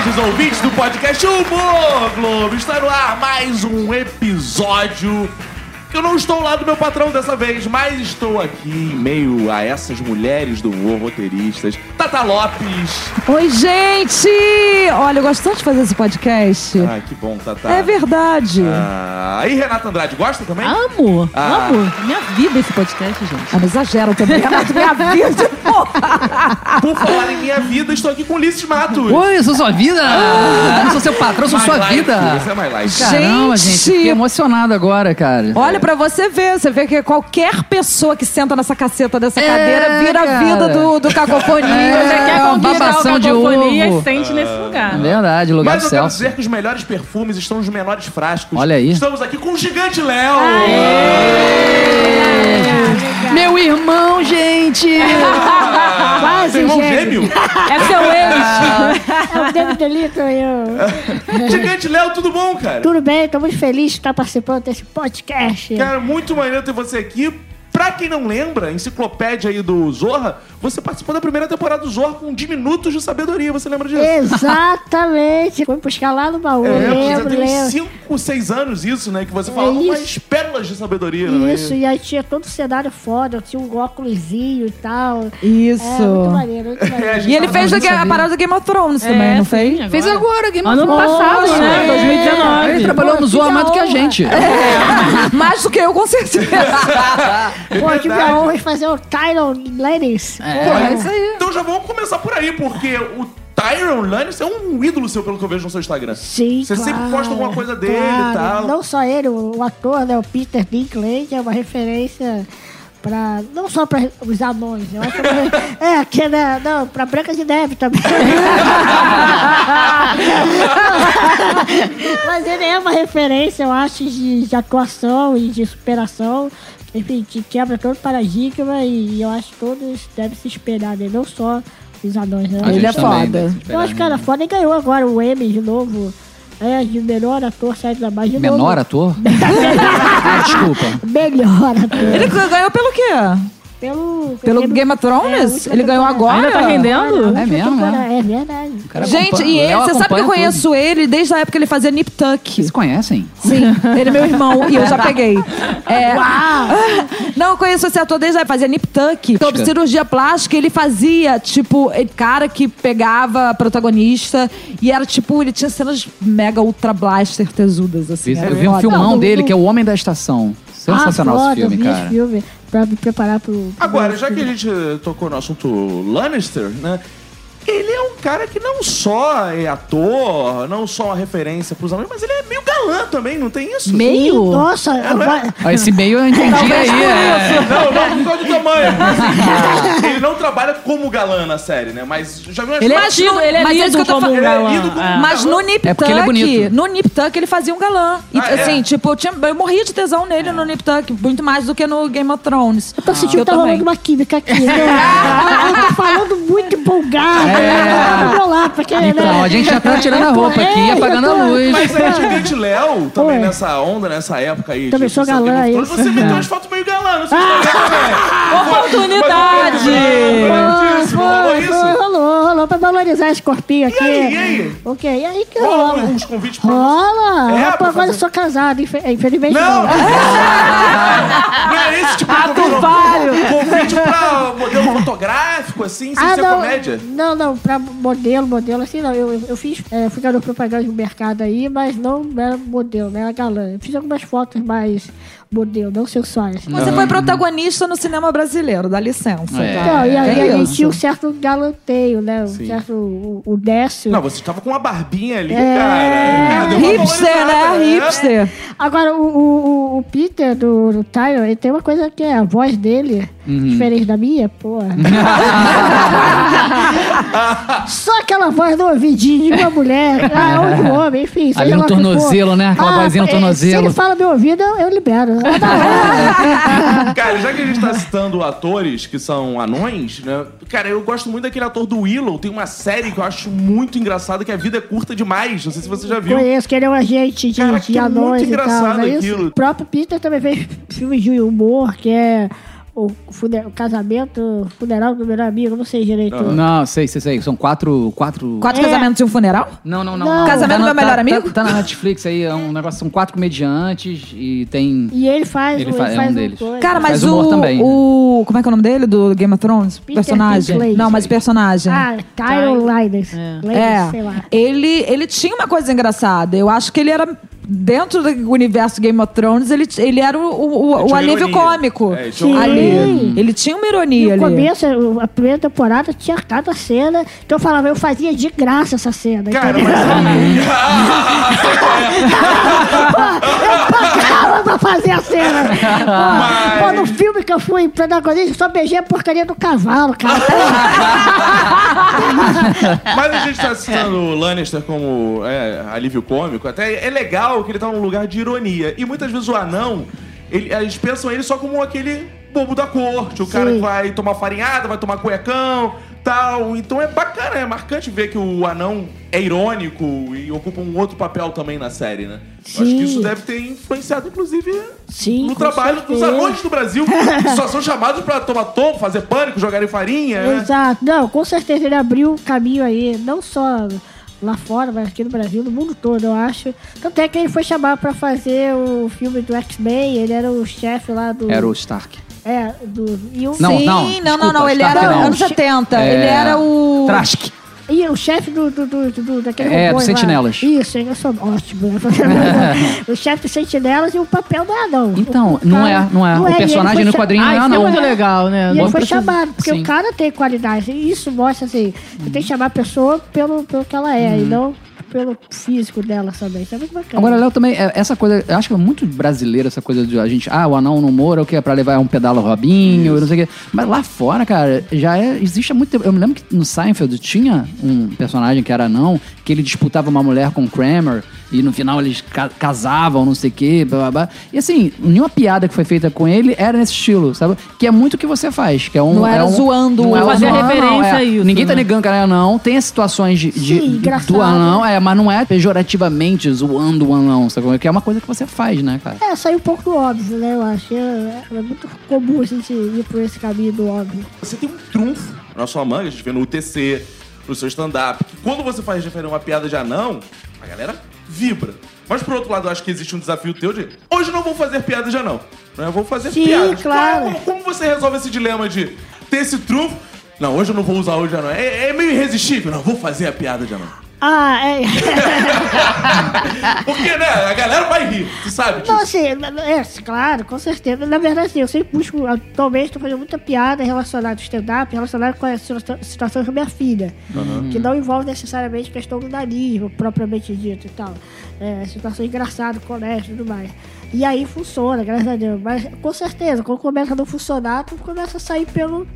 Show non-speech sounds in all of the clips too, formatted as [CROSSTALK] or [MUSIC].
beijos, ouvintes do podcast Humor Globo. Está no ar mais um episódio que eu não estou lá do meu patrão dessa vez, mas estou aqui em meio a essas mulheres do humor roteiristas. Tata Lopes. Oi, gente! Olha, eu gosto tanto de fazer esse podcast. Ai, que bom, Tata. É verdade. Ah, e Renata Andrade, gosta também? Amo, Ah. amo. Minha vida esse podcast, gente. Ah, não exagera também, Renato, minha vida. [LAUGHS] porra. Por falar em minha vida, estou aqui com Ulisses Matos. Oi, eu sou sua vida! Eu não sou seu patrão, eu sou My sua life, vida! É my life. Caramba, gente, Gente! fiquei emocionado agora, cara. Olha pra você ver, você vê que qualquer pessoa que senta nessa caceta dessa É, cadeira vira a vida do, do cacofonia. É, Já quer uma conquistar o babação de ovo. e sente nesse lugar. É verdade, lugar Mas eu quero Celso. dizer que os melhores perfumes estão nos menores frascos. Olha aí. Estamos aqui com o Gigante Léo. Meu irmão, gente! [LAUGHS] Quase, Seu irmão gêmeo? É seu ex. É o David Delito e eu. [LAUGHS] Gigante Léo, tudo bom, cara? Tudo bem, tô muito feliz de estar participando desse podcast. Cara, muito maneiro ter você aqui. Pra quem não lembra, enciclopédia aí do Zorra, você participou da primeira temporada do Zorra com diminutos de sabedoria. Você lembra disso? Exatamente. Fui buscar lá no baú. É, já lembro, tem lembro. 5, 6 anos isso, né? Que você falava isso. umas pérolas de sabedoria, né? Isso, e aí tinha todo o cenário foda, tinha um óculosinho e tal. Isso. É, muito maneiro, muito [LAUGHS] É, maneiro. E ele fez a, sabia. parada do Game of Thrones também, É, não sim, fez? agora. Fez agora, Game Ano of Thrones. passado, né? É. 2019. Ele trabalhou Pô, no da mais do que a gente. [LAUGHS] [LAUGHS] Mais do que eu, com certeza. É Pô, tive a honra de fazer o Tyron Ladies. É, é isso aí. Então já vamos começar por aí, porque o Tyron Lannister é um ídolo seu, pelo que eu vejo no seu Instagram. Sim, Você sempre claro, posta alguma coisa dele e claro. tal. Não só ele, o, ator, né, o Peter Dinklage, é uma referência pra... Não só pra os anões, eu acho que é uma- É, que, né, não, pra Branca de Neve também. [LAUGHS] Mas ele é uma referência, eu acho, de, de atuação e de superação. Enfim, que quebra todo paradigma e eu acho que todos devem se espelhar nele, não só os anões, né? A Ele é foda. né? Eu acho que era foda e ganhou agora o Emmy de novo. É, de melhor ator, série da mais de Menor novo. ator? [LAUGHS] ah, desculpa. Melhor ator. Ele ganhou pelo quê? Pelo, Pelo Game of Thrones? É, a última ele ganhou temporada. agora? Ainda tá rendendo? É mesmo, É, é verdade. Gente, e ele, você sabe que eu conheço ele desde a época que ele fazia Nip Tuck. Vocês conhecem? Sim, ele é meu irmão e eu já [LAUGHS] peguei. É, [LAUGHS] Não, eu conheço esse ator desde a época, fazia Nip Tuck. Sobre cirurgia plástica, ele fazia, tipo, ele- cara que pegava a protagonista e era, tipo, ele tinha cenas mega ultra blaster tesudas, assim. Eu vi um foda. filmão Não, dele, que é O Homem da Estação. Sensacional ah, foda, esse filme, eu vi cara. Esse filme pra me preparar pro. Agora, já que a gente tocou no assunto Lannister, né? Ele é um cara que não só é ator, não só uma referência pros amigos, mas ele é meio galã também, não tem isso? Meio? Sim, Nossa, não é? Ah, Esse meio eu entendi aí. É... Não, não por causa do tamanho. [LAUGHS] ele não trabalha como galã na série, né? Mas já viu Ele é Mas tido, no- ele é mas é isso lido que eu tô como um falando. Ele é galã. como É. um Mas no Nip É é Tuck, bonito. no Nip Tuck ele fazia um galã. E, Ah, é? assim, tipo, eu, tinha, eu morria de tesão nele no Nip Tuck, muito mais do que no Game of Thrones. Eu tô sentindo eu que tá rolando uma química aqui. né? [LAUGHS] eu tô falando muito empolgado. É. Lá, porque. Então, né, a gente já tá tirando a roupa aqui, é, apagando a luz. Mas aí, Gigante Léo, também Oi. nessa onda, nessa época aí. Também sou galã, isso. Você meteu umas fotos meio galã no seu Instagram também. Oportunidade! Mas, não rolou Foi, isso? foi, rolou, rolou pra valorizar esse corpinho aqui. E aí, e aí? Ok, e aí que Rola rola? uns convites pra? Rola! É, pra agora fazer- eu sou casado, infe- infelizmente Não! não. Não é [LAUGHS] esse tipo de convite. Convite pra modelo fotográfico, assim, sem Ah, ser não, comédia. não, não, pra modelo, modelo, assim, não. Eu, eu, fiz, é, fui garoto propaganda no mercado aí, mas não era modelo, não era galã. Eu fiz algumas fotos mais modelo, não sensuais. Você foi protagonista no cinema brasileiro, dá licença. É. tá? Então, e aí É a gente tinha um certo galanteio, né? Um Sim. certo. O, o Décio. Não, você tava com uma barbinha ali, É. cara. Uma Hipster, né? Hipster. Agora, o, o, o- Peter do, do Tyron, ele tem uma coisa que é a voz dele, diferente da minha, porra. [LAUGHS] Só aquela voz do ouvidinho de uma mulher, ah, ou de um homem, enfim. Ali no tornozelo, né? Aquela vozinha no é, tornozelo. Se ele fala meu ouvido, eu, eu libero. Ah, [LAUGHS] Cara, já que a gente tá citando atores que são anões, né? Cara, eu gosto muito daquele ator do Willow. Tem uma série que eu acho muito engraçada, que é A Vida é Curta Demais. Não sei se você já viu. Conheço que ele é um agente de, Cara, de que é muito anões e tal, engraçado não é aquilo. O próprio Peter também fez filmes de humor, que é o, o, fune- o casamento, o funeral do melhor amigo, não sei direito. Não, sei, sei, sei. São quatro. Quatro. Quatro É. casamentos e um funeral? Não, não, não. Não. Casamento do Tá meu na- melhor tá- amigo? Tá, tá na Netflix aí, é um negócio. São quatro comediantes e tem. E ele faz, Ele ele fa- faz, é um um deles. coisa. Cara, mas o, também, né? o. Como é que é o nome dele? Do Game of Thrones? Peter personagem. Não, mas personagem. Ah, Tyron Linus. É, sei lá. ele, ele tinha uma coisa engraçada. Eu acho que ele era. Dentro do universo Game of Thrones, ele, ele era o, o, o- alívio ironia. cômico É, ele tinha uma ali. ironia. Ele tinha uma ironia no ali. começo, a primeira temporada tinha cada cena. Então eu falava, eu fazia de graça essa cena. Cara, entendeu? mas. [LAUGHS] eu pra fazer a cena. [LAUGHS] Pô, pô, no filme que eu fui protagonista, eu só beijei a porcaria do cavalo, cara. [LAUGHS] Mas a gente tá citando o Lannister como é, alívio cômico. Até é legal que ele tá num lugar de ironia. E muitas vezes o anão, ele, eles pensam ele só como aquele bobo da corte. O cara Sim. que vai tomar farinhada, vai tomar cuecão, tal. Então é bacana, é marcante ver que o anão é irônico e ocupa um outro papel também na série, né? Eu Acho que Sim. isso deve ter influenciado, inclusive, Sim, no trabalho dos certeza. anões do Brasil, [LAUGHS] que só são chamados pra tomar tombo, fazer pânico, jogarem farinha, né? Exato. Não, com certeza ele abriu um caminho aí, não só lá fora, mas aqui no Brasil, no mundo todo, eu acho. Tanto é que ele foi chamado pra fazer o filme do X-Men, ele era o chefe lá do... Era o Stark. É, do... E. Não, Sim, não, não, não, desculpa, não. Ele era anos 70. É, Ele era o. Trask. E o chefe do, do, do, do- daquele É, dos. Sentinelas. Isso, eu sou ótimo. né? [LAUGHS] o chefe dos sentinelas e o papel do anão. Então, O- o não cara- é, não é. O e ele personagem no quadrinho Ah, não é, isso é não. muito legal, né? E ele foi chamado, porque sim. o cara tem qualidade. E isso mostra assim, você tem que chamar a pessoa pelo, pelo que ela é, e não pelo físico dela também. Isso é muito bacana. Agora, Léo, também, é, essa coisa, eu acho que é muito brasileira essa coisa de a gente, ah, o anão no Moro é o que? É pra levar um pedalo Robinho, não sei o quê. Mas lá fora, cara, já é, existe há muito tempo. Eu me lembro que no Seinfeld tinha um personagem que era anão, que ele disputava uma mulher com o Kramer, e no final eles ca- casavam, não sei o quê, blá, blá, blá. E assim, nenhuma piada que foi feita com ele era nesse estilo, sabe? Que é muito o que você faz, que é um... Não era é um, zoando não o é Fazer zoando, referência é. a isso, Ninguém tá né? negando que cara é anão, tem situações de, de- Sim, engraçado. do anão, é, mas não é pejorativamente zoando o anão, sabe? Que é uma coisa que você faz, né, cara? É, saiu um pouco do óbvio, né? Eu acho. É, é muito comum a gente ir por esse caminho do óbvio. Você tem um trunfo na sua manga, a gente vê no UTC, no seu stand-up, que quando você faz referir a uma piada de anão, a galera vibra. Mas por outro lado, eu acho que existe um desafio teu de hoje não vou fazer piada de anão. Né? Eu vou fazer Sim, piadas. claro. Como, como você resolve esse dilema de ter esse trunfo? Não, hoje eu não vou usar hoje anão. É, é meio irresistível. Não, vou fazer a piada de anão. Ah, é. [LAUGHS] Porque, né, a galera vai rir, tu sabe disso. Não, assim, é, claro, com certeza. Na verdade, assim, eu sempre busco, atualmente, estou fazendo muita piada relacionada ao stand-up, relacionada com a situa- situação da minha filha. Que não envolve necessariamente questão do nanismo, propriamente dito e tal. É, situação engraçada, colégio e tudo mais. E aí funciona, graças a Deus. Mas, com certeza, quando começa a não funcionar, tu começa a sair pelo,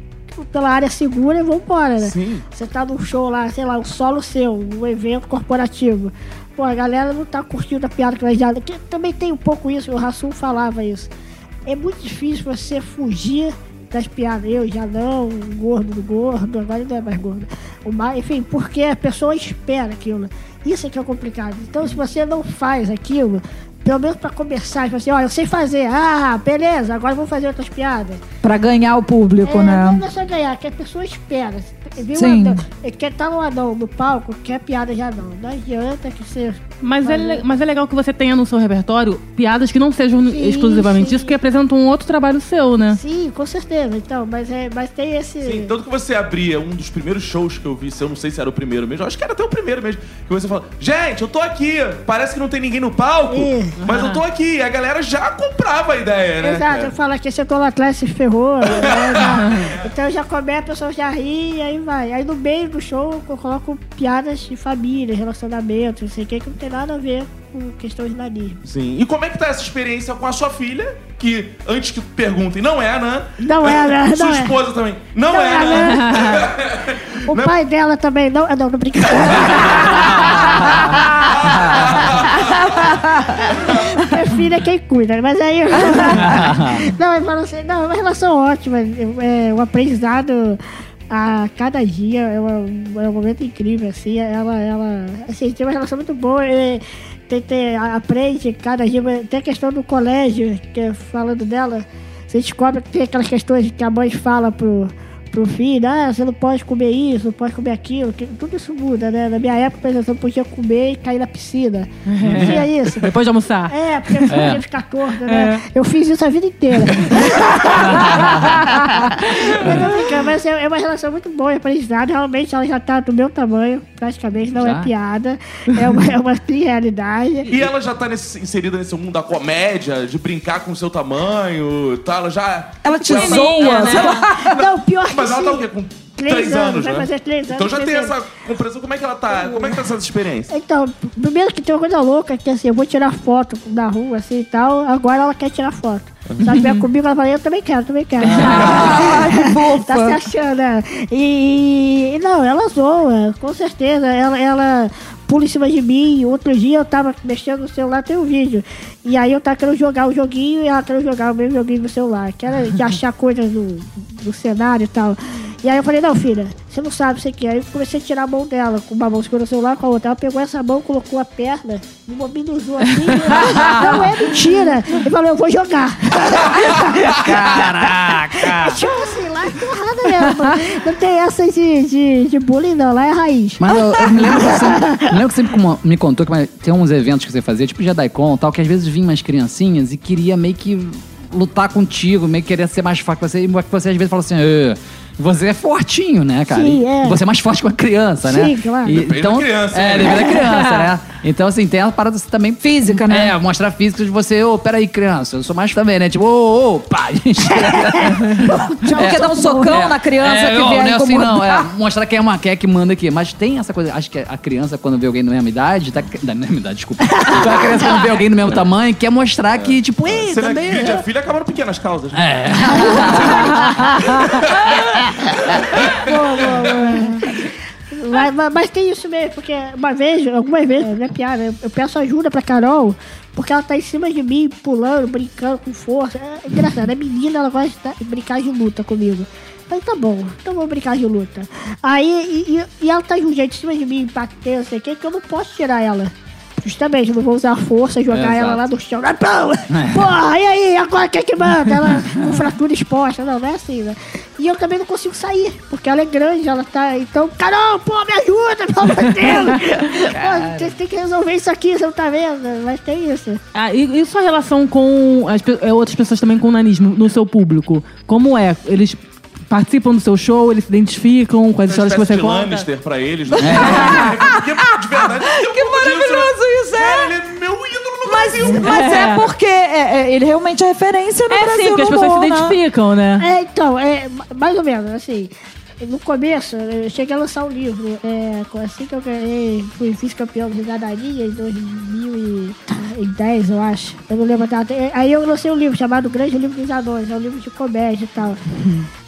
pela área segura e vambora, né? Sim. Você tá num show lá, sei lá, um solo seu, um evento corporativo. Pô, a galera não tá curtindo a piada que vai já. Que também tem um pouco isso, o Rassum falava isso. É muito difícil você fugir das piadas. Eu já não, o gordo do gordo, agora ele não é mais gordo. O mais, enfim, porque a pessoa espera aquilo. Isso é que é complicado. Então, se você não faz aquilo, pelo menos pra começar, tipo assim, ó, eu sei fazer. Ah, beleza, agora vamos fazer outras piadas. Pra ganhar o público, É, né? Não é só ganhar, que a pessoa espera. Viu Sim. anão, ele quer estar no anão no palco, quer piada de anão. Não adianta que você. Mas é, mas é legal que você tenha no seu repertório piadas que não sejam Sim, exclusivamente sim. isso, que apresentam um outro trabalho seu, né? Sim, com certeza. Então, mas, é, mas tem esse. Sim, tanto que você abria um dos primeiros shows que eu vi, se eu não sei se era o primeiro mesmo, acho que era até o primeiro mesmo, que você fala, gente, eu tô aqui, parece que não tem ninguém no palco, Ih. Mas eu tô aqui. A galera já comprava a ideia, né? Exato, eu falo aqui, você tô lá atrás, se ferrou. né, já- [LAUGHS] então já começa, a pessoa já ri e aí vai. Aí no meio do show eu coloco piadas de família, relacionamento, não sei o que, que não tem nada a ver com questões de nanismo. Sim. E como é que tá essa experiência com a sua filha? Que, antes que perguntem, não é, né? Não é, né? [LAUGHS] Sua Não é. esposa também. Não, Não é, é, né? [LAUGHS] O pai dela também não. Não, não brincadeira. [LAUGHS] Minha filha é quem cuida, mas aí. não, eu falo assim, não, é uma relação ótima. É um aprendizado a cada dia, é, uma- é um momento incrível, assim. Ela, ela assim, tem uma relação muito boa. é, tem, tem, aprende cada dia. Tem a questão do colégio, que é falando dela. Você descobre que tem aquelas questões que a mãe fala pro, pro filho, ah, você não pode comer isso, não pode comer aquilo, que, tudo isso muda, né? Na minha época, por exemplo, eu não podia comer e cair na piscina. [LAUGHS] Não tinha isso. Depois de almoçar. É, porque eu podia ficar torta, né? Eu fiz isso a vida inteira. [LAUGHS] mas, mas é é uma relação muito boa, é aprendizado. Realmente ela já tá do meu tamanho, praticamente, não Já? é piada. É uma, é uma realidade. E ela já tá nesse- inserida nesse mundo da comédia, de brincar com o seu tamanho, tá? Ela já. Ela te zoa, né? Não, pior que Mas ela tá o quê? Com Três três, anos, anos, vai né? fazer três Então anos, já tem três essa compreensão. Como é que ela tá? Como é que tá essa experiência? Então, primeiro que tem uma coisa louca, que assim, eu vou tirar foto na rua, assim e tal, agora ela quer tirar foto. Se ela vier comigo, ela fala, eu também quero, também quero. Ah, [LAUGHS] que tá se achando, né? E, e não, ela zoa, com certeza. Ela, ela pula em cima de mim. Outro dia eu tava mexendo no celular, tem um vídeo. E aí eu tava querendo jogar o joguinho e ela querendo jogar o mesmo joguinho no celular. Que era de achar coisas do, do cenário e tal. E aí eu falei, não, filha, você não sabe isso aqui. Aí eu comecei a tirar a mão dela, com uma mão segurando o celular, com a outra. Ela pegou essa mão, colocou a perna, me mobilizou assim. não é mentira. Ele falou, eu vou jogar. [LAUGHS] Caraca! Tipo assim, lá é porrada mesmo. Não tem essa de, de, de bullying, não. Lá é raiz. Mas eu, eu me lembro que você, me lembro que você como- me contou que mas, tem uns eventos que você fazia, tipo Jedi-Con e tal, que às vezes vinham umas criancinhas e queria meio que lutar contigo, meio que querer ser mais forte que você, e você às vezes fala assim, "Ê, você é fortinho, né, cara? Sim, é. Você é mais forte que uma criança, né? Sim, claro. E, Depende então, da criança, É, né? depende da criança, né? [LAUGHS] Então, assim, tem a parada assim, também... Física, né? É, mostrar física de você, ô, peraí, criança, eu sou mais também, né? Tipo, ô, ô, pá, [LAUGHS] gente. [LAUGHS] Porque dá um socão É. na criança É, que ó, vier não é assim não, é mostrar quem é, uma, quem é que manda aqui. Mas tem essa coisa, acho que a criança, quando vê alguém da mesma idade, tá, da mesma idade, desculpa. Então a criança, quando vê alguém do mesmo tamanho, quer mostrar que, tipo, ei, também. acredita, é. a filha acabaram pequenas causas. né? É. Mas, mas- mas tem isso mesmo, porque uma vez, algumas vezes, não é piada, eu, peço ajuda pra Carol, porque ela tá em cima de mim, pulando, brincando com força. É engraçado, a menina, ela gosta de brincar de luta comigo. Falei, tá bom, então vamos brincar de luta. Aí, e, e- ela tá de um jeito em cima de mim, batendo, não sei o que, que eu não posso tirar ela. Justamente, eu não vou usar a força, jogar Exato. ela lá no chão. Ah, pão! Porra, e aí, agora quem é que manda? Ela com fratura exposta. Não, não é assim, né? E eu também não consigo sair, porque ela é grande, ela tá. Então, Carol, pô, me ajuda, pelo amor de Deus! [LAUGHS] Você tem que resolver isso aqui, você não tá vendo? Mas tem isso. Ah, e, e sua relação com as é, outras pessoas também com o nanismo no seu público? Como é? Eles participam do seu show, eles se identificam com as histórias que você de conta? Lannister pra eles. Né? [LAUGHS] Porque, de verdade, tem [LAUGHS] um Que pouco disso, né? maravilhoso isso, é. Cara, ele é meu ídolo no Mas, Brasil. mas é porque é, é, ele realmente é referência no É Brasil sim, porque as no pessoas se humor, né? identificam, né? É, então, é ma- mais ou menos, assim. No começo, eu cheguei a lançar um livro. É, assim que eu ganhei, fui, fiz campeão do Risadaria em 2010, eu acho. Eu não lembro a data. É, Aí eu lancei um livro chamado Grande Livro dos Anões, é um livro de comédia e tal. [LAUGHS]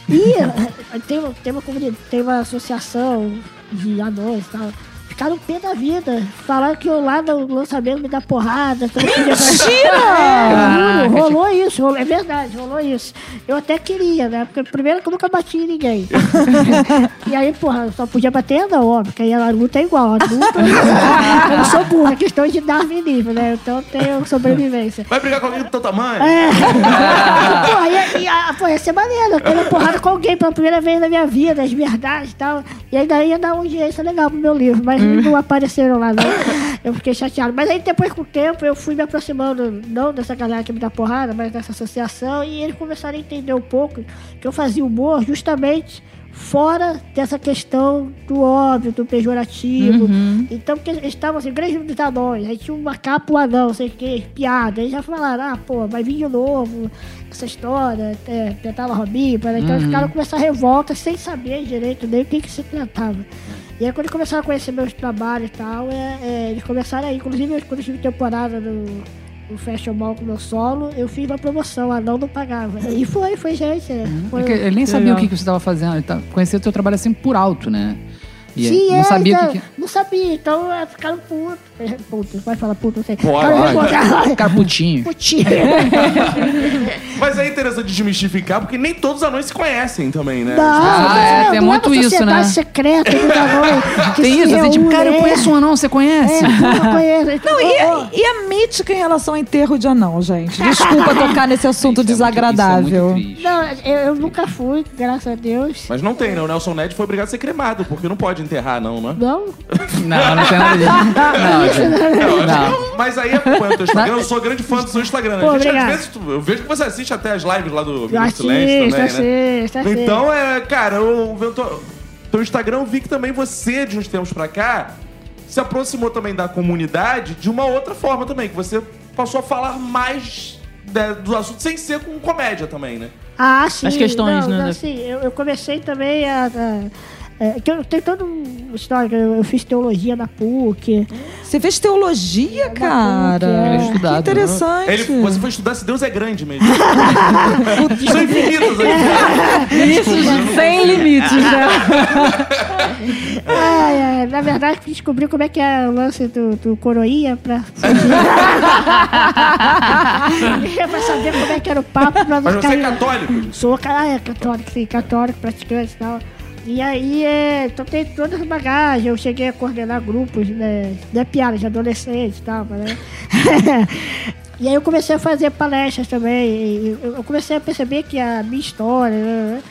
E eh, tem, uma- tem, uma comunidade, tem uma associação de anões e tal. Ficaram pé da vida. Falaram que eu lá no lançamento me dá porrada. podia- [LAUGHS] É, juro, rolou isso, rolou- é verdade, rolou isso. Eu até queria, né? Porque primeiro que eu nunca bati em ninguém. [LAUGHS] e aí, porra, eu só podia bater não, óbvio, porque aí a luta é igual. A luta, [LAUGHS] eu não sou burra, é questão de darwinismo, né? Então eu tenho sobrevivência. Vai brigar com alguém do teu tamanho? É. Porra, ia, ia, pô, ia ser maneiro. Eu ter porrada com alguém pela primeira vez na minha vida, as verdades e tal. E ainda ia dar uma audiência legal pro meu livro, mas não apareceram lá, não. Eu fiquei chateado. Mas aí depois, com o tempo, eu fui me aproximando, não dessa galera que me dá porrada, mas dessa associação, e eles começaram a entender um pouco que eu fazia humor justamente fora dessa questão do óbvio, do pejorativo. Então, porque eles estavam assim, grandes anões, aí tinha uma capa, um anão, não sei o que, piada. Eles já falaram, ah, pô, vai vir de novo essa história, é, tentava Robinho, então eles ficaram com essa revolta sem saber direito nem o que, que se tratava. E aí quando eles começaram a conhecer meus trabalhos e tal, é, é, eles começaram aí, inclusive quando eu tive temporada no, no Fashion Mall com meu solo, eu fiz uma promoção, a não não pagava. E foi, foi gente. é, Foi, Porque ele nem sabia Legal. o que, que você estava fazendo. Ele tá, conhecia o teu trabalho assim por alto, né? Sim, não é, sabia o então, que, que. Não sabia, então é, ficaram putos. É, Puto, vai falar puto, não sei. Pode, [LAUGHS] Ficaram pode. Cara putinho. Putinho. [LAUGHS] Mas é interessante desmistificar, porque nem todos os anões se conhecem também, né? Não, Ah, é, não, tem não muito uma isso, né? secreta do anões [LAUGHS] Tem isso, assim, tipo, cara, eu é. conheço um anão, você conhece? É, eu conheço. Então, Não, e, e a crítica em relação ao enterro de anão, gente. Desculpa tocar nesse assunto [LAUGHS] Isso é muito- desagradável. isso é muito triste. Não, eu, eu nunca fui, graças a Deus. Mas não tem, né? O Nelson Ned foi obrigado a ser cremado, porque não pode enterrar, não, né? Não? Não, não tem nada disso. [LAUGHS] Não, gente. Eu acho Não. Mas aí acompanha o teu Instagram, eu sou grande fã do seu Instagram. né? Pô, A gente, às obrigado. vezes, tu- eu vejo que você assiste até as lives lá do Eu Minuto assisto, Silêncio também, né? assisto, assisto. Então, é, cara, eu, eu tô, teu Instagram eu vi que também você, de uns tempos pra cá, se aproximou também da comunidade de uma outra forma também, que você passou a falar mais né, do assunto sem ser com comédia também, né? Ah, sim. As questões, não, né, Não, assim, eu, eu comecei também a... a é, que eu tenho toda uma história, eu, eu fiz teologia na PUC. Você fez teologia, cara? Ele é Que estudado, interessante. Ele, você foi estudar se Deus é grande mesmo. [LAUGHS] São infinitos aqui. Isso sem limites, né? Ai, ai, na verdade, descobri como é que é o lance do, do coroinha pra... [LAUGHS] pra saber como é que era o papo pra não Mas você é católico? Sou cara, é, católico, sim, católico, praticante e tal. E aí, é, então tem todas as bagagens. Eu cheguei a coordenar grupos, né? Não é piada, de adolescente e tal, né? [LAUGHS] e aí eu comecei a fazer palestras também. Eu comecei a perceber que a minha história né,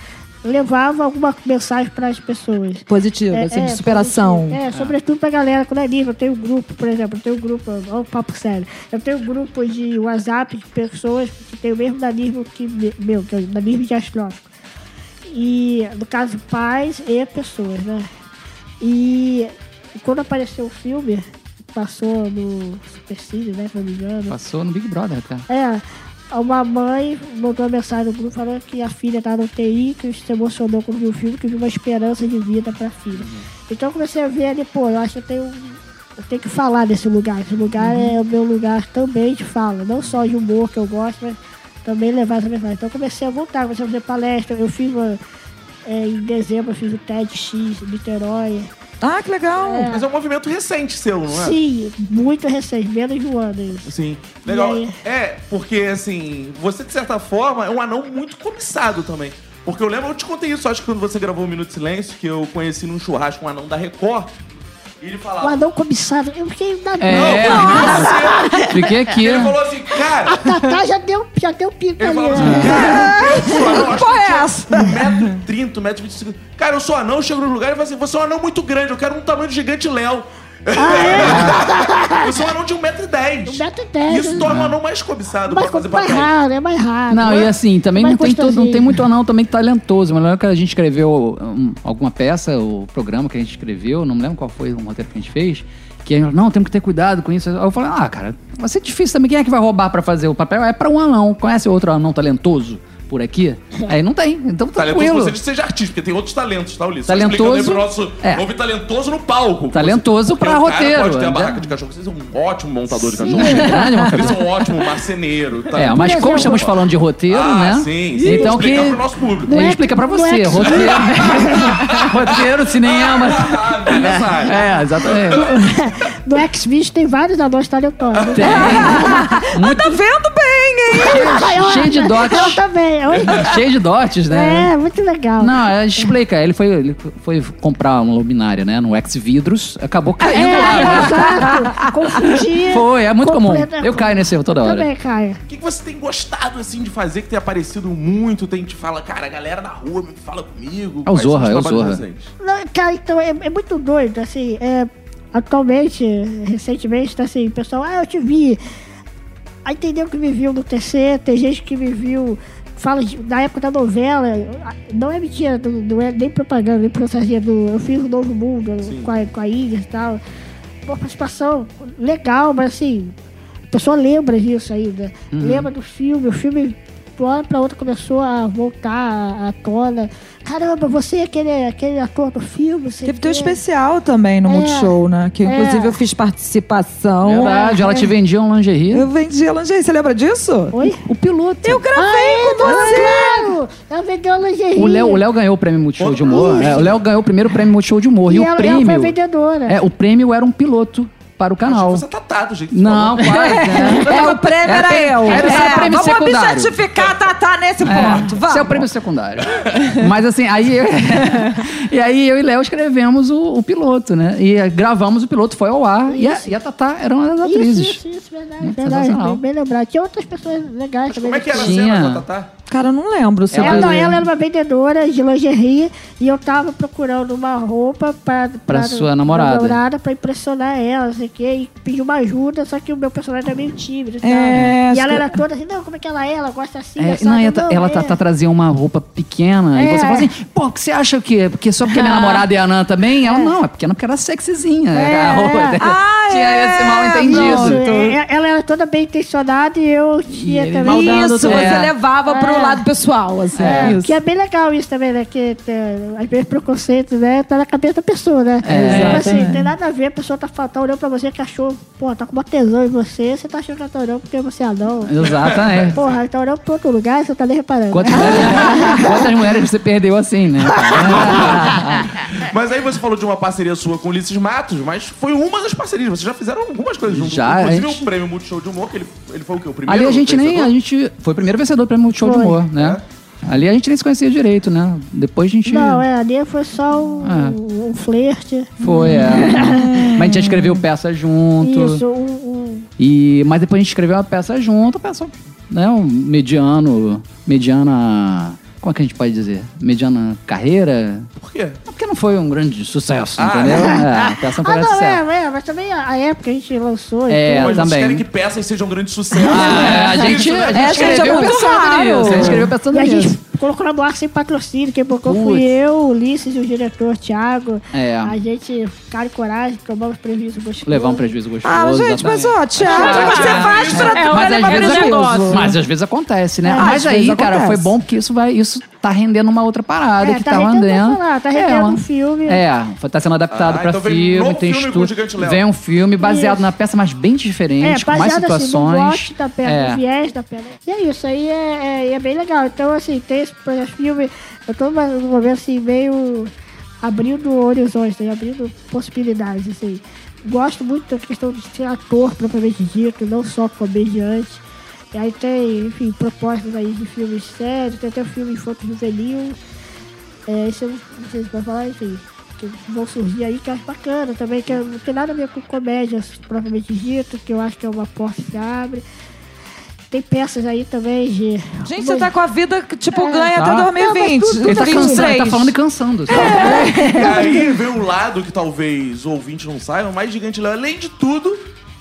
levava alguma mensagem para as pessoas. Positiva, assim, de superação. É, sobretudo pra galera com nanismo. Eu tenho um grupo, por exemplo, eu tenho um grupo, olha o papo sério. Eu tenho um grupo de WhatsApp de pessoas que têm o mesmo nanismo que me- meu, que é o nanismo diastrófico. E, no caso, pais e pessoas, né? E, quando apareceu o filme, passou no Supercine, né, se não me engano. Passou no Big Brother até. É, uma mãe mandou uma mensagem no grupo falando que a filha tá no TI, que se emocionou quando viu o filme, que viu uma esperança de vida pra filha. Então eu comecei a ver ali, pô, eu acho que eu tenho, eu tenho que falar desse lugar. Esse lugar é o meu lugar também de fala, não só de humor que eu gosto, mas também levar essa mensagem. Então eu comecei a voltar, comecei a fazer palestra, eu fiz uma. é, em dezembro eu fiz o TEDx Niterói. Ah, que legal. Mas é um movimento recente seu, não é? Sim, muito recente, menos de um ano isso. Sim, legal. É, porque assim, você de certa forma é um anão muito cobiçado também. Porque eu lembro, eu te contei isso, acho que quando você gravou o Minuto de Silêncio, que eu conheci num churrasco um anão da Record, e ele O falava. anão cobiçado, eu fiquei na É, fiquei aqui. Ele falou assim, cara, Tatá já deu, já deu pico ele ali. falou assim, né? cara, [LAUGHS] anão, acho Porra é essa? 1,30m, 1,25m. Cara, eu sou anão, eu chego no lugar e falo assim, você é um anão muito grande, eu quero um tamanho de gigante Léo. Eu sou um anão de 1,10m. 1,10m. Isso torna o anão mais cobiçado Mas pra fazer mais papel. raro, é mais raro. Não, e assim, também Mais não tem, todo, não tem muito anão também talentoso. Mas lembro que a gente escreveu um, alguma peça, o programa que a gente escreveu, não me lembro qual foi o roteiro que a gente fez, que a gente, não, temos que ter cuidado com isso. Aí eu falei, ah, cara, vai ser difícil também. Quem é que vai roubar pra fazer o papel? É pra um anão. Conhece outro anão talentoso por aqui? Aí não tem, então Talentoso tranquilo. você de seja artista, porque tem outros talentos, tá, Ulisses? Só Talentoso- nosso. é. Houve talentoso no palco. Talentoso Você- pra roteiro, Pode ter a né? barraca de cachorro. Vocês são um ótimo montador de cachorro. grande montador. Eles são um ótimo marceneiro. Tá? É, mas como estamos falando de roteiro, ah, né? Sim, sim. Então que. Pro nosso público. A gente explica pra não você, é- roteiro. [LAUGHS] roteiro, cinema. Ah, área. É, exatamente. [LAUGHS] No X-Videos tem vários anões talentosos. Mas [LAUGHS] tá vendo Cheio de dotes. Eu também. Oi? [LAUGHS] Cheio de dotes, né? É, muito legal. Não, a gente explica. Ele foi, ele foi comprar uma luminária, né? No X-Vidros, acabou caindo É, lá, né? exato. Confundir. Foi, é muito comum. Eu caio nesse erro toda hora. Também, Caio. O que, que você tem gostado, assim, de fazer, que tem aparecido muito? Tem te fala, cara, a galera na rua me fala comigo. É o Zorra, é o Zorra. Não, cara, então é, é muito doido, assim, é, atualmente, recentemente, tá assim, o pessoal, ah, eu te vi. Aí entendeu que me viu no TC, tem gente que me viu, fala de- da época da novela, não é mentira, não, não é nem propaganda, nem processinha do. Eu fiz o Novo Mundo com a, com a Índia e tal. Uma participação legal, mas assim, a pessoa lembra disso ainda. Lembra do filme, o filme de uma hora pra outra começou a voltar à tona. Caramba, você é aquele, aquele ator do filme, Teve teu especial também no É. Multishow, né? Que inclusive É. eu fiz participação. Verdade, ela te vendia um lingerie. Eu vendia lingerie. Você lembra disso? Oi? O piloto. Eu gravei Ah, com é, você! Claro! Ela vendeu lingerie. O Léo, o Léo ganhou o prêmio Multishow de humor. É, o Léo ganhou o primeiro prêmio Multishow de humor. E, E o ela, ela prêmio. foi vendedora. É, o prêmio era um piloto para o canal. Você tá tatado, gente. Não, quase, né? [LAUGHS] É, o prêmio era É, eu. era o seu É, prêmio vamos secundário. objetificar a Tatá nesse ponto. Vamos. É o prêmio secundário. Mas assim, aí eu, [LAUGHS] e aí eu e Léo escrevemos o, o piloto, né? E eh, gravamos o piloto, foi ao ar. E a, e a Tatá era uma das atrizes. Isso, isso, isso, verdade, Muito verdade. Bem, bem lembrado. Tinha outras pessoas legais também. Como é que era a cena com a Tatá? Cara, eu não lembro se Ela, não, ela era uma vendedora de lingerie e eu tava procurando uma roupa pra, Pra sua namorada. namorada pra impressionar ela, não sei o quê, e pedi uma ajuda, só que o meu personagem era meio tímido e. É, e ela que- era toda assim, não, como é que ela é? Ela gosta assim, É, não, ela, tá- ela é. tá, tá trazendo uma roupa pequena. E É. você fala assim, pô, o que você acha que é? Porque só porque minha [LAUGHS] namorada é anã também? Ela, não, é pequena porque era sexyzinha. É. A roupa dela. Ah, [LAUGHS] Tinha é, esse mal Isso, entendido. é, ela era toda bem intencionada e eu tinha ele também. Isso, você É. levava pro É. lado pessoal, assim. É, isso. que é bem legal isso também, né? Que é, às vezes preconceito, né? Tá na cabeça da pessoa, né? É, tipo assim, exatamente. tem nada a ver, a pessoa tá, tá olhando pra você que achou, pô, tá com uma tesão em você, você tá achando que ela tá olhando porque você é anão. Exatamente. Porra, ela tá olhando pra outro lugar e você tá nem reparando. Quantas mulheres, [LAUGHS] quantas mulheres você perdeu assim, né? [LAUGHS] Mas aí você falou de uma parceria sua com o Ulisses Matos, mas foi uma das parcerias. Vocês já fizeram algumas coisas juntos. Já, Inclusive gente- o prêmio Multishow de Humor, que ele, ele foi o quê? O primeiro? Ali a gente nem. vencedor? A gente foi o primeiro vencedor do prêmio Show de Foi. Humor, né? Ali a gente nem se conhecia direito, né? Depois a gente. Não, é, ali foi só um, Ah. um flerte. Foi, é. [LAUGHS] Mas a gente já escreveu peça junto. Isso, um, um- E, mas depois a gente escreveu uma peça junto, peça, né? Um mediano. Mediana. Como é que a gente pode dizer? Mediana carreira? Por quê? Porque não foi um grande sucesso, Ah, entendeu? É, a peça não foi Ah, um não, sucesso. é, é, mas também a, a época que a gente lançou. e É, mas vocês também. querem que peças sejam um grande sucesso. Ah, a gente, a gente É, gente, é escreveu pensando nisso. A gente escreveu pensando E a nisso. gente colocou na boa sem patrocínio. Quem bancou Putz. fui eu, o Ulisses e o diretor Thiago. É. A gente, cara e coragem, tomamos prejuízo gostoso. Levar um prejuízo gostoso. Ah, gente, mas ó, Thiago, Ah, você ah, faz pra é, tu mas vai às levar vezes prejuízo. negócio. Mas às vezes acontece, né? É, Mas aí, cara, acontece. foi bom porque isso vai, isso tá rendendo uma outra parada É, que tá tava rendendo rendendo. personagem, tá rendendo é, uma- um filme. É, foi, tá sendo adaptado Ah, pra então filme, tem filme estudo. Vem um filme baseado Isso. na peça, mas bem diferente, É, com mais assim, no situações. gosto da peça, É. no viés da peça. E é isso, aí é, é, é bem legal. Então, assim, tem esse filme, eu tô num momento assim, meio abrindo horizontes, né? abrindo possibilidades, assim. Gosto muito da questão de ser ator, propriamente dito, não só comediante. E aí tem, enfim, propostas aí de filmes sérios, tem até um filme infanto juvenil. É, isso eu não sei se vai falar, enfim, que vão surgir aí, que eu acho bacana também, que não tem nada a ver com comédia propriamente dito, que eu acho que é uma porta que se abre. Tem peças aí também de. Gente, você tá com a vida que, tipo, ganha Tá. até 2020. Não, mas tudo- Ele tá, tudo cansando, ele tá 23. falando e cansando. sabe? E aí vem um lado que talvez o ouvinte não saiba, mas Gigante Léo, além de tudo,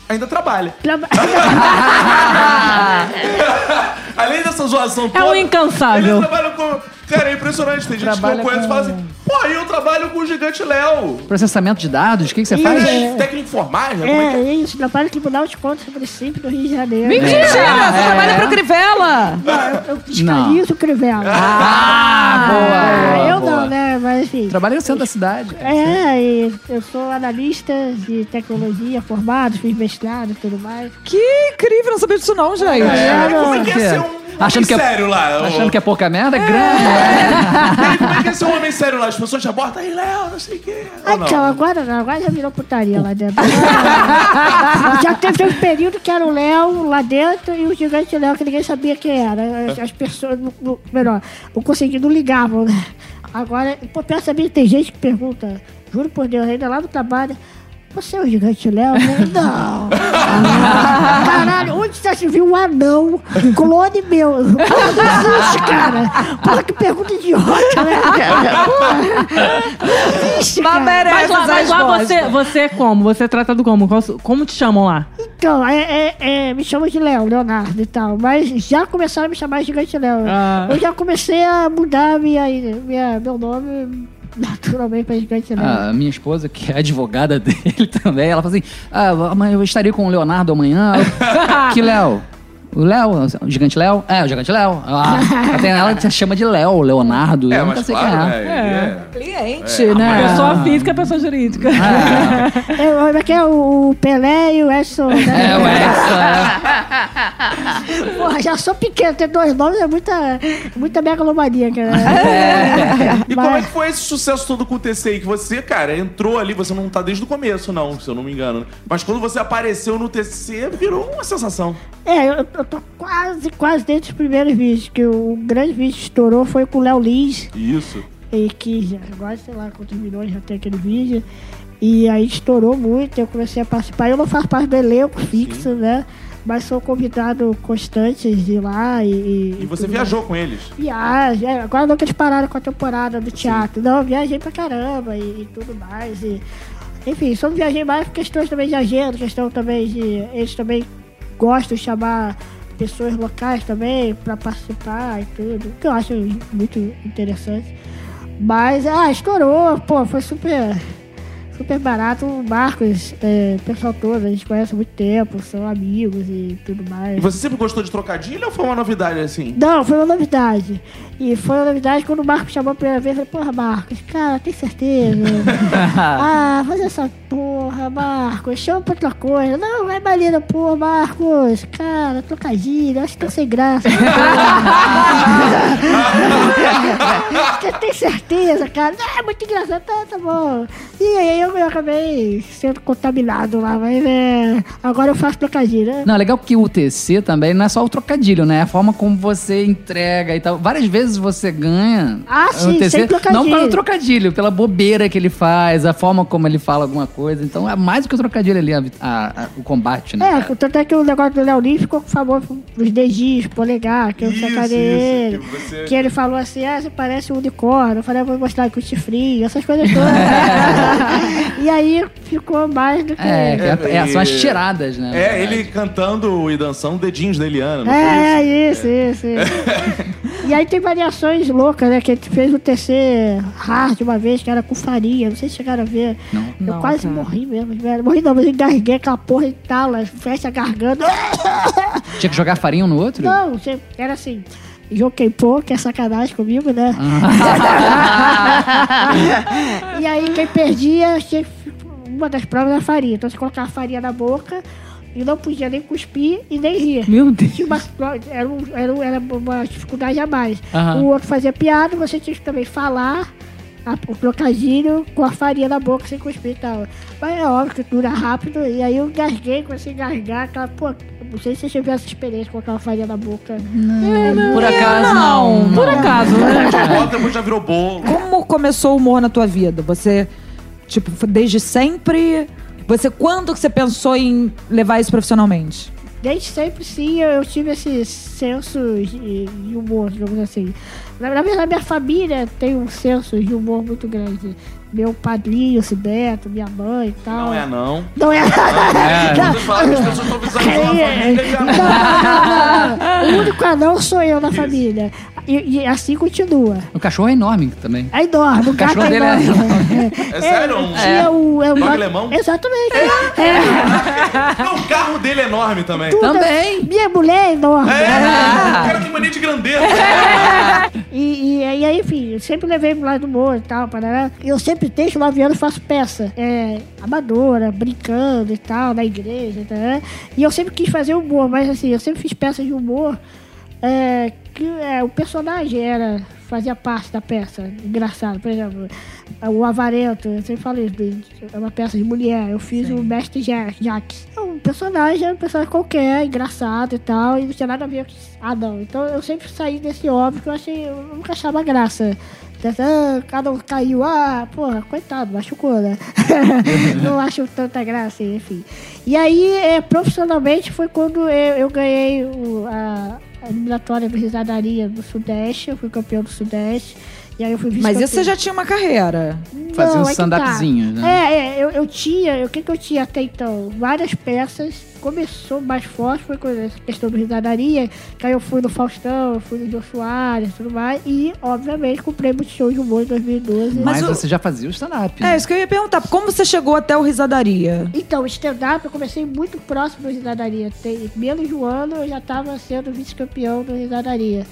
ainda trabalha. Traba- [LAUGHS] além dessa zoação É toda. um incansável. Ele trabalha com. Cara, é impressionante. Tem gente Trabalha que eu conheço e com- fala assim: pô, aí eu trabalho com o Gigante Léo. Processamento de dados, o que, que você Isso. faz? É, técnico informática? Como é que É, é isso, trabalho no Tribunal de Contas do município do Rio de Janeiro. Mentira, É. você trabalha pro Crivella. Não, eu, eu fiscalizo o Crivella. Ah, boa, Ah, boa, eu boa. não, né? Mas enfim. Trabalhei no centro da cidade. É, e eu sou analista de tecnologia formado, fiz mestrado e tudo mais. Que incrível, não sabia disso não, gente. É, não. como é que é Que é? ser um Achando que é- sério lá? Achando que é pouca merda? Grande. E aí, como é que é ser um homem sério lá? As pessoas te abordam, aí, Léo, não sei o quê. Ah, Ou não? então, agora não, agora já virou putaria lá dentro. [LAUGHS] já teve um período que era o Léo lá dentro e o gigante Léo que ninguém sabia quem era. As, as pessoas, não- melhor, não conseguiam, não ligavam, né? Agora, pô, pensa bem, tem gente que pergunta, juro por Deus, ainda lá no trabalho. Você é o gigante Léo? Não. Caralho, onde você se viu um anão, clone meu? Não existe, cara. Porra, que pergunta idiota, né? Não existe, Mas cara. merece Mas lá, mas lá você, você é como? Você é tratado como? Como te chamam lá? Então, é, é- é, me chamam de Léo, Leonardo e tal, mas já começaram a me chamar de Gigante Léo. Ah. Eu já comecei a mudar minha, minha, meu nome naturalmente pra Gigante Léo. A minha esposa, que é advogada [LAUGHS] dele também, ela fala assim: Ah, mas eu estaria com o Leonardo amanhã. Eu, [LAUGHS] que Léo? O Léo, o Gigante Léo? É, o Gigante Léo. Ah, [LAUGHS] tem ela que chama de Léo, Leonardo. É, eu nunca mas sei claro, quem né? é. é- Cliente, né? Pessoa física, pessoa jurídica. É, Como é que é o Pelé e o Edson? É, Né? o Edson, é. [LAUGHS] Porra, já sou pequeno, ter dois nomes é muita, muita megalomaníaca, né? [LAUGHS] E como é Mas- que foi esse sucesso todo com o TCI? Que você, cara, entrou ali, você não tá desde o começo, não, se eu não me engano. né? Mas quando você apareceu no TCC, virou uma sensação. É, eu, eu tô quase, quase dentro dos primeiros vídeos, que o grande vídeo que estourou foi com o Léo Lins, Isso. e que já, agora sei lá quantos milhões já tem aquele vídeo. E aí estourou muito, eu comecei a participar. Eu não faço parte do elenco fixo, né? Mas sou convidado constante de ir lá e. E, você viajou com eles. Viagem, é, agora não que eles pararam com a temporada do teatro. Não, eu viajei pra caramba e, e tudo mais. E, enfim, só não viajei mais por questões também de agenda, questão também de. Eles também gostam de chamar pessoas locais também pra participar e tudo. Que eu acho muito interessante. Mas, ah, estourou, pô, foi super. Super barato, o Marcos, é, pessoal todo, a gente conhece há muito tempo, são amigos e tudo mais. E você sempre gostou de trocadilho ou foi uma novidade assim? Não, foi uma novidade. E foi uma novidade quando o Marcos chamou a primeira vez. Eu falei, porra, Marcos, cara, tem certeza? [LAUGHS] ah, faz essa porra, Marcos, chama pra outra coisa. Não, vai maneiro, pô, Marcos. Cara, trocadilho, acho que tá sem graça. [LAUGHS] Você tem certeza, cara? Não, é muito engraçado, tá, tá bom. E aí eu, eu acabei sendo contaminado lá, mas é, agora eu faço trocadilho, né? Não, é legal que o TC também não é só o trocadilho, né? É a forma como você entrega e tal. Várias vezes você ganha Ah, sim, sem trocadilho. Não pelo trocadilho, pela bobeira que ele faz, a forma como ele fala alguma coisa. Então é mais do que o trocadilho ali, a- a- a- o combate, né? É, tanto é que o negócio do Léo Lins ficou famoso nos dedinhos, polegar, que eu Isso, ele. que você- Que ele falou assim, ah, você parece um unicórnio. Eu falei, ah, vou mostrar aqui o chifrinho, essas coisas todas. [LAUGHS] e aí ficou mais do que... É, que é- é- são as tiradas, né? É, ele cantando e dançando dedinhos da Eliana, É, é, isso, isso, isso. [LAUGHS] e aí tem variações loucas, né? Que a gente fez o TC hard uma vez, que era com farinha. Não sei se chegaram a ver. Não. Eu Não, quase cara. morri mesmo, velho. Morri não, mas eu engasguei aquela porra e tala, fecha a garganta. [LAUGHS] Tinha que jogar farinha um no outro? Não, era assim. Joguei pô, que é sacanagem comigo, né? [LAUGHS] e aí quem perdia, uma das provas era farinha. Então você colocava a farinha na boca e não podia nem cuspir e nem rir. Meu Deus. Uma, era, um- era, um- era uma dificuldade a mais. Aham. O outro fazia piada, você tinha que também falar a- o trocadilho com a farinha na boca sem cuspir e tal. Mas é óbvio que dura rápido. E aí eu engasguei, comecei a engasgar. Aquela, pô, não sei se você tiver essa experiência com aquela farinha na boca. Por acaso, não. Por acaso, né? [LAUGHS] Depois já virou bolo. Como começou o humor na tua vida? Você, tipo, desde sempre? Você, quando que você pensou em levar isso profissionalmente? Desde sempre, sim, eu, eu tive esse senso de, de humor, digamos assim. Na, na verdade, minha família tem um senso de humor muito grande. Meu padrinho, Cibeto, minha mãe e tal. Não é, não. Não é. Quando [LAUGHS] você fala que as pessoas estão visualizando a família, já... Não, não, não, não. O único anão sou eu na família. E, e assim continua. O cachorro é enorme também. É enorme, o, gato cachorro é dele é enorme. É sério? Um- tinha o, é o Dog gato- alemão? Exatamente. É. Não, [LAUGHS] o carro dele é enorme também. Tudo- Também. Minha mulher é enorme. É, o cara tem mania de grandeza. E, e, e aí, enfim, eu sempre levei pro lado do humor e tal, parará. E eu sempre, desde 9 anos, faço peça. É, amadora, brincando e tal, na igreja, tá, né? E eu sempre quis fazer humor, mas assim, eu sempre fiz peças de humor é, que é, o personagem era fazia parte da peça. Engraçado, por exemplo, o Avarento, eu sempre falei isso, é uma peça de mulher. Eu fiz o Mestre Jack. É um personagem, é um personagem qualquer, engraçado e tal, e não tinha nada a ver com. Ah, não. Então eu sempre saí desse óbvio que eu achei. Eu nunca achava graça. Ah, cada um caiu, ah, porra, coitado, machucou, né? [LAUGHS] não acho tanta graça, enfim. E aí, é, profissionalmente, foi quando eu, eu ganhei o- a eliminatória risadaria do Sudeste, eu fui campeão do Sudeste. E aí eu fui Mas isso você vice-campeã. já tinha uma carreira. Fazia uns é que tá. né? É, é, eu, eu tinha, o que, que eu tinha até então? Várias peças. Começou mais forte, foi com essa questão do risadaria, que aí eu fui no Faustão, eu fui no Jô Soares e tudo mais. E, obviamente, comprei muito show de humor em 2012. Mas, Mas o- você já fazia o stand-up. É, né? isso que eu ia perguntar. Como você chegou até o Risadaria? Então, stand-up eu comecei muito próximo do Risadaria. Tem menos de um ano eu já estava sendo vice-campeão do Risadaria.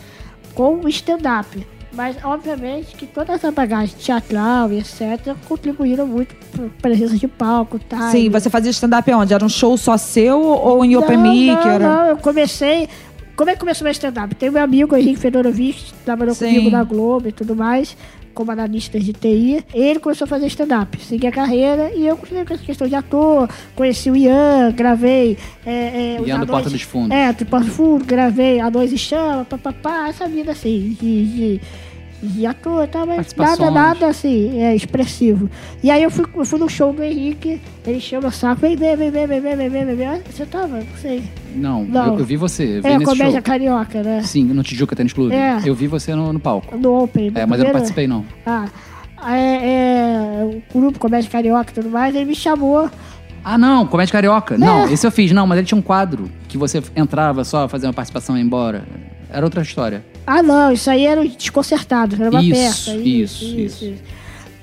Com o stand-up. Mas, obviamente, que toda essa bagagem teatral e etc. contribuíram muito para presença de palco, tá? Sim, você fazia stand-up onde? Era um show só seu ou em Open não, Mic? Não, Era... não, eu comecei. Como é que começou meu stand-up? Tem meu amigo Henrique Fedorovich, que trabalhou Sim. comigo na Globo e tudo mais, como analista de TI. Ele começou a fazer stand-up, segui a carreira e eu continuei com essa questão de ator. Conheci o Ian, gravei. É, é, Ian do Porta dos Fundos. É, do Porta dos Fundos, gravei Anões e Chama, papapá, essa vida assim, de. de de ator, tá, mas nada, nada assim, é expressivo. E aí eu fui, eu fui no show do Henrique, ele chama o saco, vem, vem, vem, vem, vem, vem, vem, vem, vem, vem. Você tava? Não sei. Não, Não. Eu, eu vi você, eu vi É, nesse comédia show. carioca, né? Sim, no Tijuca Tênis Clube. É. Eu vi você no, no palco. No Open. É, mas eu não participei, não. Ah, é, é, o grupo Comédia Carioca e tudo mais, ele me chamou. Ah, não, Comédia Carioca. Não, esse eu fiz, não, mas ele tinha um quadro que você entrava só, fazia uma participação e ia embora. Era outra história. Ah, não, isso aí era Desconcertado, era uma Isso, peça. isso, isso.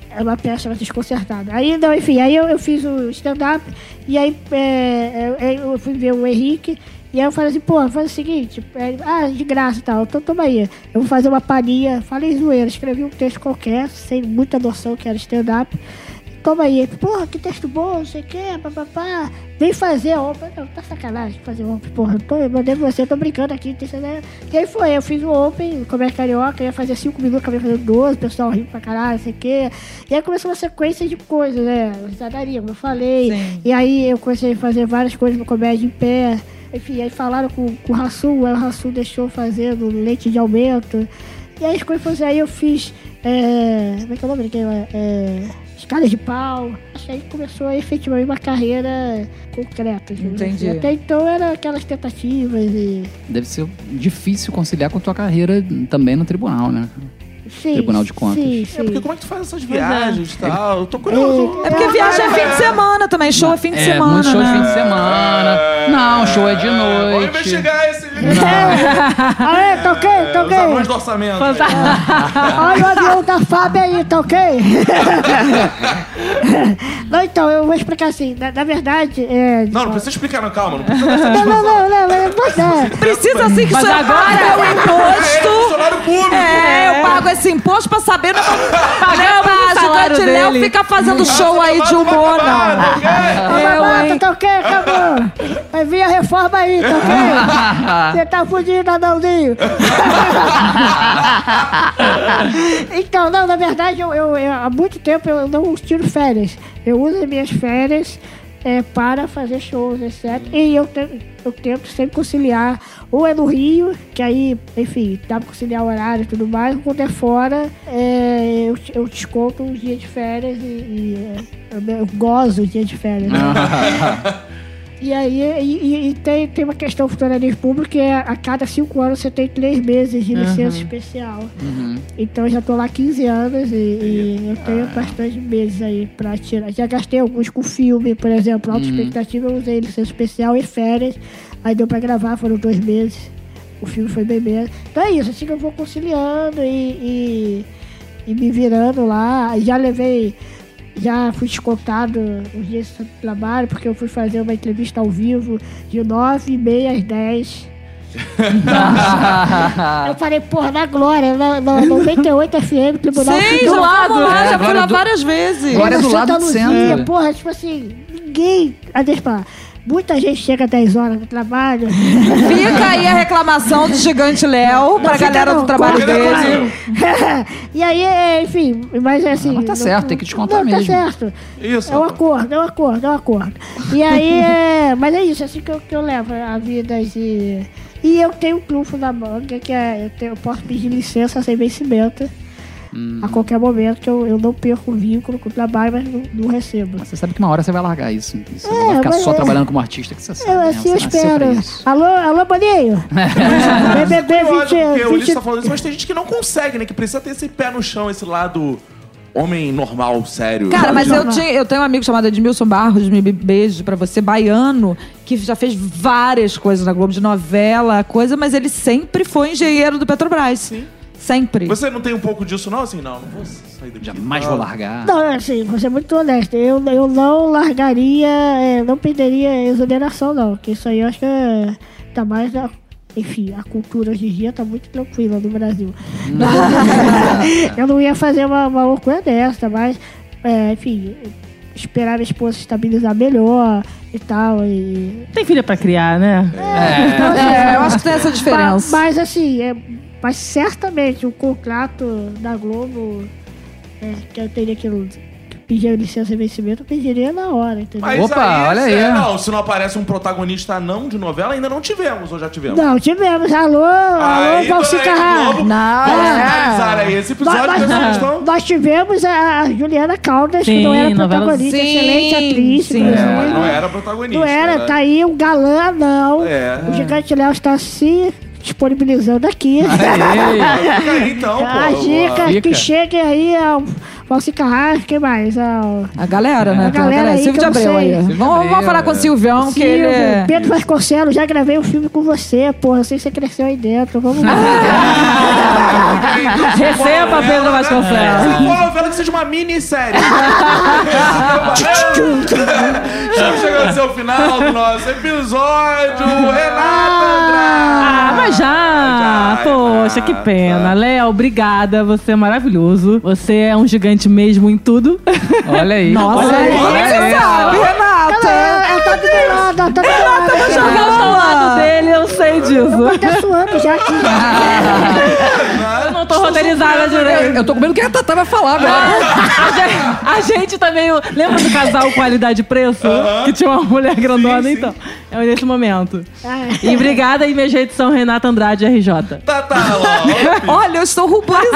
Era uma peça chamada Desconcertada. Aí, não, enfim, aí eu, eu fiz o stand-up e aí é, é, eu fui ver o Henrique e aí eu falei assim, pô, faz o seguinte, é, ah, de graça e tal, então toma aí, eu vou fazer uma palhinha, falei zoeira, escrevi um texto qualquer, sem muita noção que era stand-up. Toma aí, porra, que texto bom, não sei o que, papapá. Vem fazer a Open. Não, tá sacanagem fazer Open, porra. Eu tô, eu mandei você, eu tô brincando aqui. Né? E aí foi, eu fiz o Open, Comédia Carioca, ia fazer 5 minutos, acabei fazendo 12, o pessoal rindo pra caralho, não sei o que. E aí começou uma sequência de coisas, né? Risadaria, como eu falei. Sim. E aí eu comecei a fazer várias coisas no Comédia em pé. Enfim, aí falaram com, com o Rassul, aí o Rassul deixou fazendo leite de aumento. E aí as coisas foram assim, aí eu fiz. É, como é que é o nome daquele? É, escadas de pau. Acho que aí começou efetivamente uma carreira concreta. Entendi. assim. Até então era aquelas tentativas e. Deve ser difícil conciliar com a tua carreira também no tribunal, né? Sim, Tribunal de Contas. Sim, É sim. porque como é que tu faz essas viagens e tal? Eu tô curioso. É porque viagem é fim de semana também, show é fim de é, semana. muito show de né? fim de semana. Não, show é de noite. investigar esse [LAUGHS] Aê, tá ok, tá os ok. do orçamento. [LAUGHS] Olha o avião da Fábio aí, tá ok? [LAUGHS] não, então, eu vou explicar assim. Na, na verdade, é. Não, não precisa explicar, não, calma. Não precisa dessa Não, não, não, não, não, você. Precisa assim que Mas você agora- paga o É, imposto. funcionário público. É, eu pago esse imposto pra saber não [LAUGHS] pra salário ajudante Léo dele. ficar fazendo show aí de humor, não. Ô, babata, tá ok, acabou. Vai vir a reforma aí, tá ok? [LAUGHS] Você tá fudido, Adãozinho. [LAUGHS] então, não, na verdade, eu, eu- eu- há muito tempo eu não tiro férias. Eu uso as minhas férias é, para fazer shows, etc. E eu, te- eu tento sempre conciliar. Ou é no Rio, que aí, enfim, dá pra conciliar o horário e tudo mais. ou Quando é fora, é, eu, eu desconto um dia de férias e, e, é, eu, eu gozo o dia de férias. né? [LAUGHS] [LAUGHS] E aí e, e- tem, tem uma questão do funcionalismo público que é a cada cinco anos você tem três meses de licença especial. Então eu já tô lá há 15 anos e, e eu tenho bastante meses aí pra tirar. Já gastei alguns com filme, por exemplo, Alta Expectativa, eu usei licença especial e férias. Aí deu pra gravar, foram dois meses. O filme foi bem mesmo. Então é isso, assim que eu vou conciliando e, e, e me virando lá. Já levei já fui descontado os dias de trabalho, porque eu fui fazer uma entrevista ao vivo de 9 e meia às 10. [LAUGHS] eu falei, porra, na Glória, na, na 98 FM, Tribunal Sim, Federal. do lado lá, É, já fui agora lá do- várias vezes. Agora é do Santa lado do Luzia, centro. Porra, tipo assim, ninguém. Ah, deixa eu falar. Muita gente chega às 10 horas do trabalho. Fica aí a reclamação do gigante Léo pra galera não, do trabalho dele. [LAUGHS] e aí, é, enfim, mas é assim. Mas tá não- certo, tem que descontar não, mesmo. Tá certo. Isso. É um acordo, é um acordo, é um acordo. E [LAUGHS] aí, é, mas é isso, é assim que eu, que eu levo a vida e E eu tenho um trunfo na manga, que é, eu, tenho- eu posso pedir licença sem vencimento. A qualquer momento, que eu, eu não perco o vínculo com o trabalho, mas não, não recebo. Mas você sabe que uma hora você vai largar isso. Você não É, vai ficar só é- trabalhando como artista, que você sabe. Eu, né? assim, eu Você nasceu pra espero. isso. Alô, alô, Boninho? [LAUGHS] BBB Eu acho 20, que o Ulisses 20, tá falando isso, mas tem gente que não consegue, né? Que precisa ter esse pé no chão, esse lado homem normal, sério. Cara, mas Não, eu, não. tinha, eu tenho um amigo chamado Edmilson Barros, me beijo pra você, baiano, que já fez várias coisas na Globo, de novela, coisa, mas ele sempre foi engenheiro do Petrobras. Sim. Sempre. Você não tem um pouco disso, não? Assim, não, não vou sair daqui. Jamais vou largar. Não, assim, vou ser muito honesto. Eu, eu não largaria, é, não perderia exoneração, não. Porque isso aí eu acho que é, tá mais na. Enfim, a cultura hoje em dia tá muito tranquila no Brasil. [LAUGHS] eu não ia fazer uma, uma loucura dessa, mas, é, enfim, esperar minha esposa se estabilizar melhor e tal. E... Tem filha pra criar, né? Então, assim, É, eu acho que tem essa diferença. Mas, mas, assim, é, mas certamente o contrato da Globo, é, que eu teria que pedir licença de vencimento, eu pediria na hora, entendeu? Mas Opa, olha se- aí. Não, se não aparece um protagonista não de novela, ainda não tivemos, ou já tivemos? Não, tivemos. Alô, alô, Aí, Valci aí, Carrara. Não, Vamos é. aí esse episódio Nós, nós- questão. nós tivemos a Juliana Caldas, que Sim, não era novela- protagonista, Sim, excelente atriz, sim. É, não era protagonista. Não era, né? tá aí um galã, não. É. O Gigante Léo está se disponibilizando aqui. [LAUGHS] Fica aí, então, pô. a dica Fica. que chegue aí ao Valci Carrara, quem mais? Ao A galera, né? A uma galera aí Silvio que de Abreu sei. aí. Vamos, vamos falar com o é. Silvião, que ele é... Pedro Vasconcelos, já gravei um filme com você, porra. Eu sei que você cresceu aí dentro. Vamos lá. [LAUGHS] Receba, Pedro Vasconcelos. Essa é uma novela que seja uma minissérie. [LAUGHS] Estamos chegando ao seu final do nosso episódio. Renata Ah, Andrade. mas já! Já, Poxa, que pena. Léo, obrigada. Você é maravilhoso. Você é um gigante mesmo em tudo. olha aí. [LAUGHS] Nossa, olha aí. é olha aí. sabe, Ela, Renata? ela tá do tá do lado. aqui. Jogando ao lado dele, eu sei disso. Tá suando já aqui. [LAUGHS] Tô roteirizada direito. Eu tô com medo que a Tatá vai falar, velho. A gente, a gente também. Lembra do casal qualidade e preço? Que tinha uma mulher grandona, sim. então. É nesse momento. Ah, E obrigada aí, minha edição Renata Andrade RJ. Tá, tá, Lopes. Olha, eu estou ruborizada.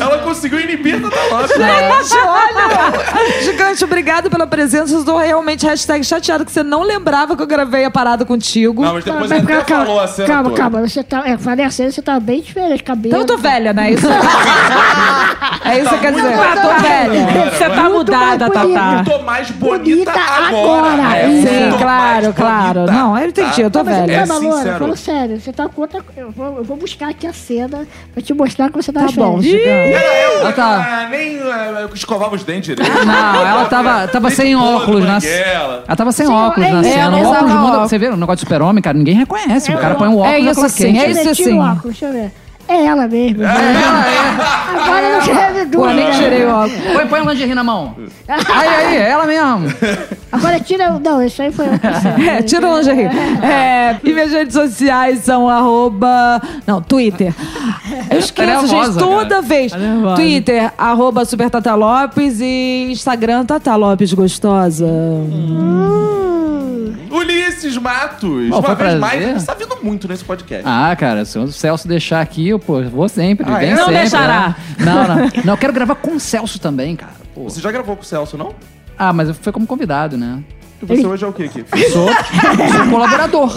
Ela conseguiu inibir Tata Lopes. Gente, olha! Gigante, obrigado pela presença. Eu estou realmente hashtag chateado que você não lembrava que eu gravei a parada contigo. Não, mas depois mas ele até calma, falou a cena calma, toda. calma. Você tá, é, falei a cena, você tá bem diferente. Cabelo. Então eu tô velha, né? Isso é [LAUGHS] isso que quer dizer. Eu tô velha. Você tá mudada. Tatá. Eu tô mais bonita, Bonita agora. agora. É, Sim, claro, claro. bonita. Não, eu entendi, eu tô Não, mas velha. É Luana, sincero. falando sério. Você tá com outra... Eu vou, eu vou buscar aqui a cena pra te mostrar que você tá, Tá bom, Ela tá- ah, nem escovava os dentes direito. Não, ela tava, tava sem óculos na. Ela tava sem óculos é na cena. É, o não óculos muda. Você vê o negócio de super-homem, cara, ninguém reconhece. O cara põe um óculos É isso fala sim, quente. é isso Tira sim. o óculos, deixa eu ver. É ela mesmo. [LAUGHS] Agora eu não quero Pô, nem tirei o óculos. Põe, põe a lingerie na mão. [LAUGHS] Aí, aí, é ela mesmo. Agora tira... Não, isso aí foi. [LAUGHS] É, tira o lingerie. É, e minhas redes sociais são arroba... Não, Twitter. Eu esqueço, nervosa, gente, toda cara. vez. Tá. Twitter, arroba Super Tata Lopes e Instagram Tata Lopes Gostosa. Hum. Ulisses Matos. Bom, Uma foi vez prazer. mais, ele está vindo muito nesse podcast. Ah, cara, se o Celso deixar aqui, eu, pô, vou sempre. Ah, vem é? Não sempre, deixará. né? Não, não. Não, eu quero gravar com o Celso também, cara. Pô. Você já gravou com o Celso, não? Ah, mas eu fui como convidado, né? E você hoje é o quê aqui? Sou, sou colaborador.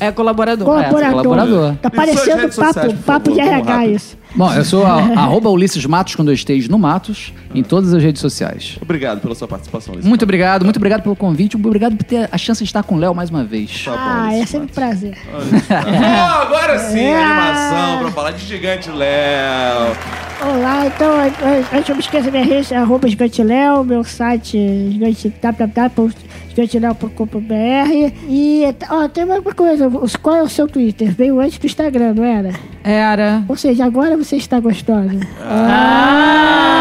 É colaborador. É, colaborador. Tá suas parecendo redes papo, sociais, por papo favor, de vamos RH rápido. isso. Bom, eu sou a, arroba Ulisses Matos com dois T's no Matos, em todas as redes sociais. Obrigado pela sua participação, Ulisses. Muito obrigado, muito obrigado pelo convite, muito obrigado por ter a chance de estar com o Léo mais uma vez. Tá bom, Ah, é sempre um prazer. [LAUGHS] Bom, agora sim, É. animação pra falar de Gigante Léo. Olá, então, an- an- antes eu me esqueça minha rede, é arroba giganteléo, meu site é gigante, www.giganteléo.com.br e, ó, tem uma uma coisa, os- qual é o seu Twitter? Veio antes do Instagram, não era? Era. Ou seja, agora você está gostosa. Super. Agora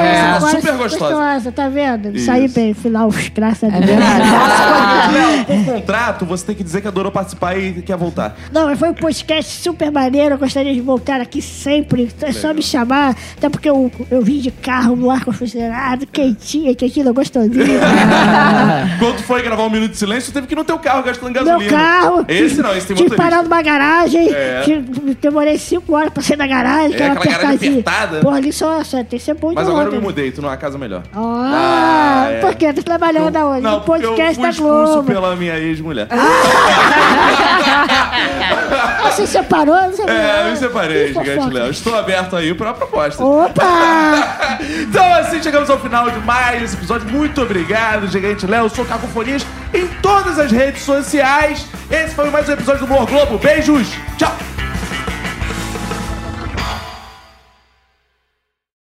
É, agora super gostosa. tá vendo? Isso. Saí bem, final, graças a É Deus. [LAUGHS] Léo, por contrato, você tem que dizer que adorou participar e quer voltar. Não, mas foi um podcast super maneiro. Eu gostaria de voltar aqui sempre. É só me chamar. Até porque eu, eu vim de carro no ar-condicionado, quentinha, quentinha, gostosinho. [LAUGHS] Quando foi gravar um minuto de silêncio, teve que ir no teu carro gastando gasolina. Meu carro. Esse não, esse tem Tive motorista. parar numa garagem. É. tive- Demorei cinco horas pra sair da garagem. É, que era aquela garagem apertadinha. apertada. Pô, ali só, só tem que ser bom Mas de agora eu mudei, tu numa casa melhor. Ah, Ah, é. por quê? Tá trabalhando aonde? Não, no porque eu podcast fui da Globo. pela minha ex-mulher. [LAUGHS] Você separou? Você É, eu me separei, Gigante. Léo. Estou aberto aí pra proposta. Opa! [LAUGHS] Então assim chegamos ao final de mais esse episódio. Muito obrigado, Gigante Léo. Eu sou Cacofonias em todas as redes sociais. Esse foi mais um episódio do Humor Globo. Beijos. Tchau.